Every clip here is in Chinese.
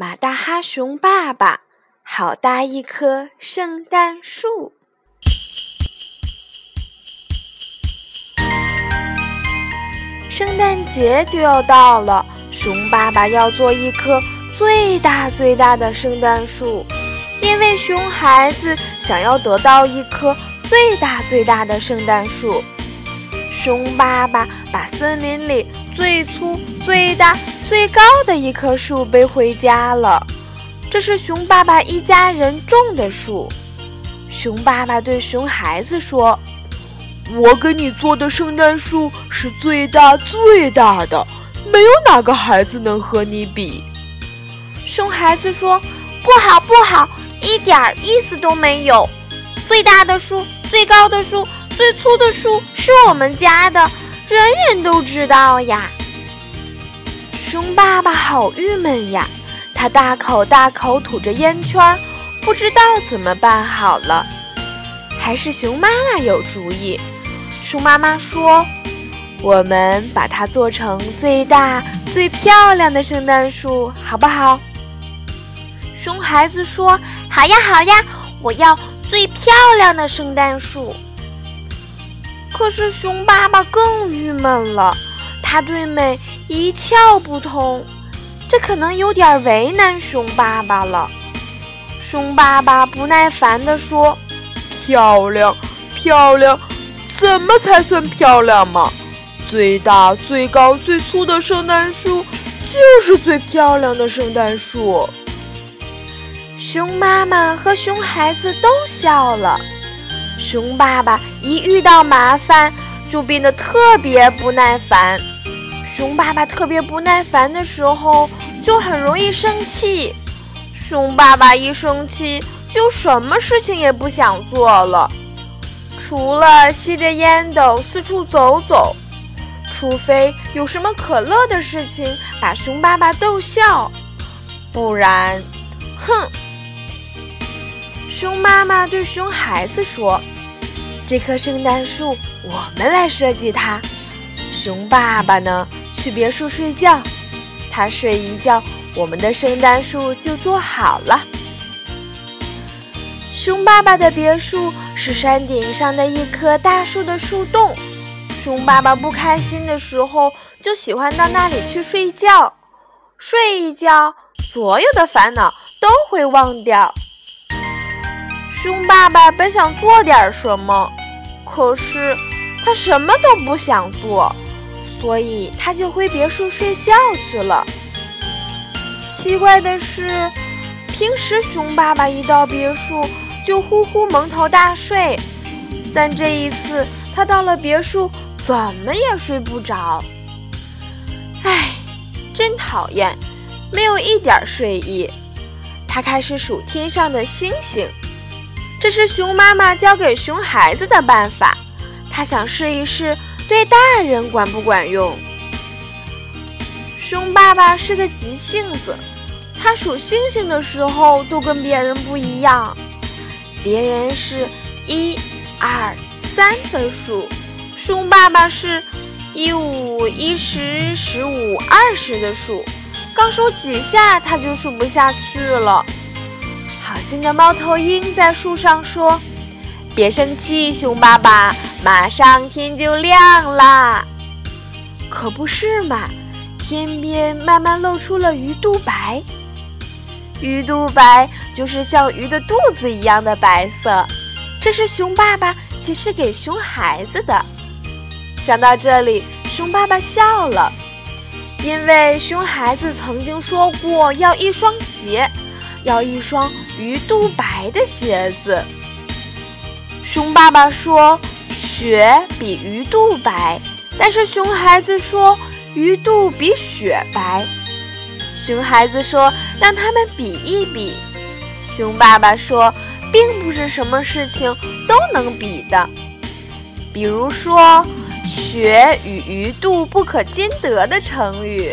马大哈熊爸爸好大一棵圣诞树！圣诞节就要到了，熊爸爸要做一棵最大最大的圣诞树，因为熊孩子想要得到一棵最大最大的圣诞树。熊爸爸把森林里最粗最大。最高的一棵树背回家了，这是熊爸爸一家人种的树。熊爸爸对熊孩子说：“我给你做的圣诞树是最大最大的，没有哪个孩子能和你比。”熊孩子说：“不好不好，一点意思都没有。最大的树、最高的树、最粗的树是我们家的，人人都知道呀。”熊爸爸好郁闷呀，他大口大口吐着烟圈，不知道怎么办好了。还是熊妈妈有主意。熊妈妈说：“我们把它做成最大最漂亮的圣诞树，好不好？”熊孩子说：“好呀，好呀，我要最漂亮的圣诞树。”可是熊爸爸更郁闷了。他对美一窍不通，这可能有点为难熊爸爸了。熊爸爸不耐烦地说：“漂亮，漂亮，怎么才算漂亮嘛？最大、最高、最粗的圣诞树就是最漂亮的圣诞树。”熊妈妈和熊孩子都笑了。熊爸爸一遇到麻烦，就变得特别不耐烦。熊爸爸特别不耐烦的时候，就很容易生气。熊爸爸一生气，就什么事情也不想做了，除了吸着烟斗四处走走。除非有什么可乐的事情把熊爸爸逗笑，不然，哼！熊妈妈对熊孩子说：“这棵圣诞树，我们来设计它。熊爸爸呢？”去别墅睡觉，他睡一觉，我们的圣诞树就做好了。熊爸爸的别墅是山顶上的一棵大树的树洞。熊爸爸不开心的时候，就喜欢到那里去睡觉。睡一觉，所有的烦恼都会忘掉。熊爸爸本想做点什么，可是他什么都不想做。所以他就回别墅睡觉去了。奇怪的是，平时熊爸爸一到别墅就呼呼蒙头大睡，但这一次他到了别墅，怎么也睡不着。唉，真讨厌，没有一点睡意。他开始数天上的星星，这是熊妈妈教给熊孩子的办法。他想试一试。对大人管不管用？熊爸爸是个急性子，他数星星的时候都跟别人不一样。别人是一、二、三的数，熊爸爸是一五一十十五二十的数。刚数几下，他就数不下去了。好心的猫头鹰在树上说：“别生气，熊爸爸。”马上天就亮啦，可不是嘛？天边慢慢露出了鱼肚白，鱼肚白就是像鱼的肚子一样的白色。这是熊爸爸解释给熊孩子的。想到这里，熊爸爸笑了，因为熊孩子曾经说过要一双鞋，要一双鱼肚白的鞋子。熊爸爸说。雪比鱼肚白，但是熊孩子说鱼肚比雪白。熊孩子说让他们比一比，熊爸爸说，并不是什么事情都能比的。比如说，“雪与鱼肚不可兼得”的成语，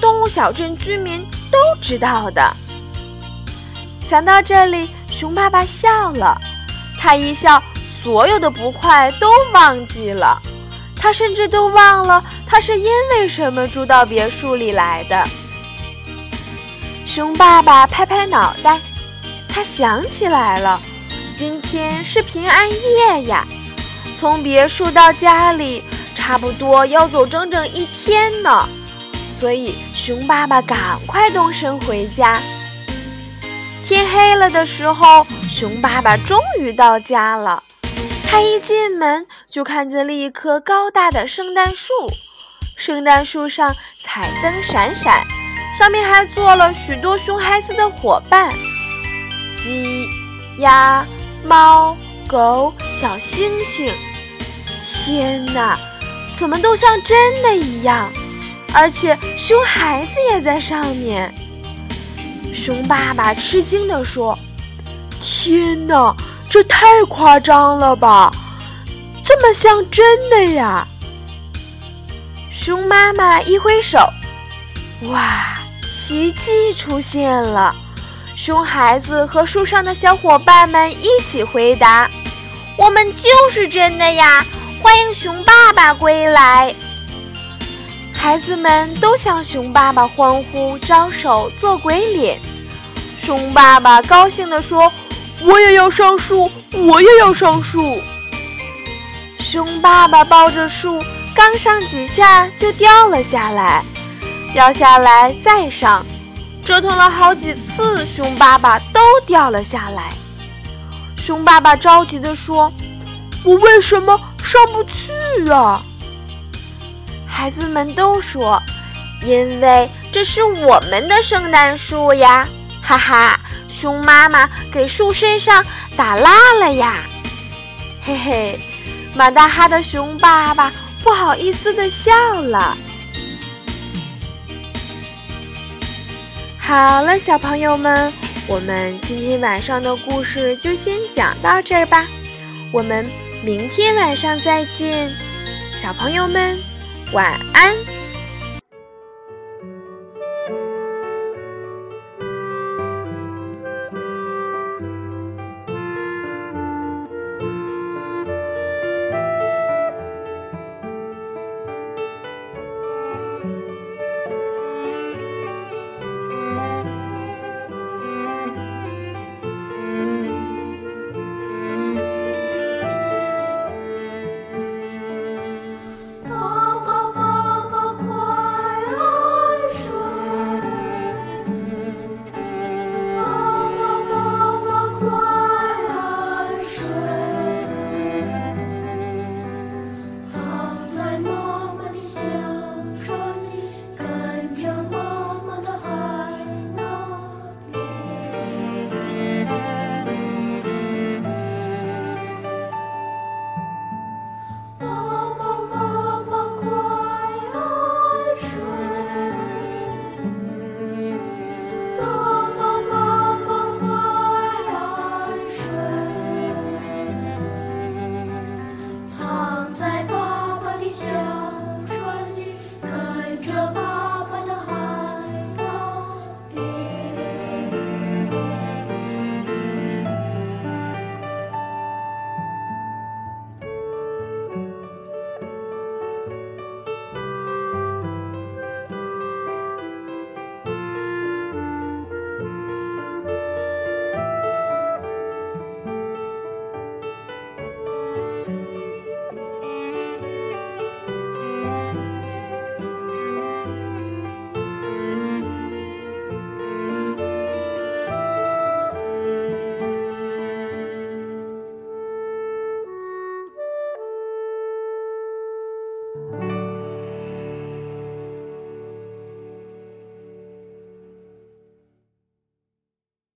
动物小镇居民都知道的。想到这里，熊爸爸笑了。他一笑，所有的不快都忘记了。他甚至都忘了他是因为什么住到别墅里来的。熊爸爸拍拍脑袋，他想起来了，今天是平安夜呀。从别墅到家里，差不多要走整整一天呢。所以，熊爸爸赶快动身回家。天黑了的时候，熊爸爸终于到家了。他一进门就看见了一棵高大的圣诞树，圣诞树上彩灯闪闪，上面还坐了许多熊孩子的伙伴：鸡、鸭、猫、狗、小星星。天哪，怎么都像真的一样？而且熊孩子也在上面。熊爸爸吃惊地说：“天哪，这太夸张了吧！这么像真的呀！”熊妈妈一挥手，哇，奇迹出现了！熊孩子和树上的小伙伴们一起回答：“我们就是真的呀！欢迎熊爸爸归来！”孩子们都向熊爸爸欢呼、招手、做鬼脸。熊爸爸高兴地说：“我也要上树，我也要上树。”熊爸爸抱着树，刚上几下就掉了下来，掉下来再上，折腾了好几次，熊爸爸都掉了下来。熊爸爸着急地说：“我为什么上不去啊？”孩子们都说：“因为这是我们的圣诞树呀。”哈哈，熊妈妈给树身上打蜡了呀！嘿嘿，马大哈的熊爸爸不好意思的笑了。好了，小朋友们，我们今天晚上的故事就先讲到这儿吧。我们明天晚上再见，小朋友们，晚安。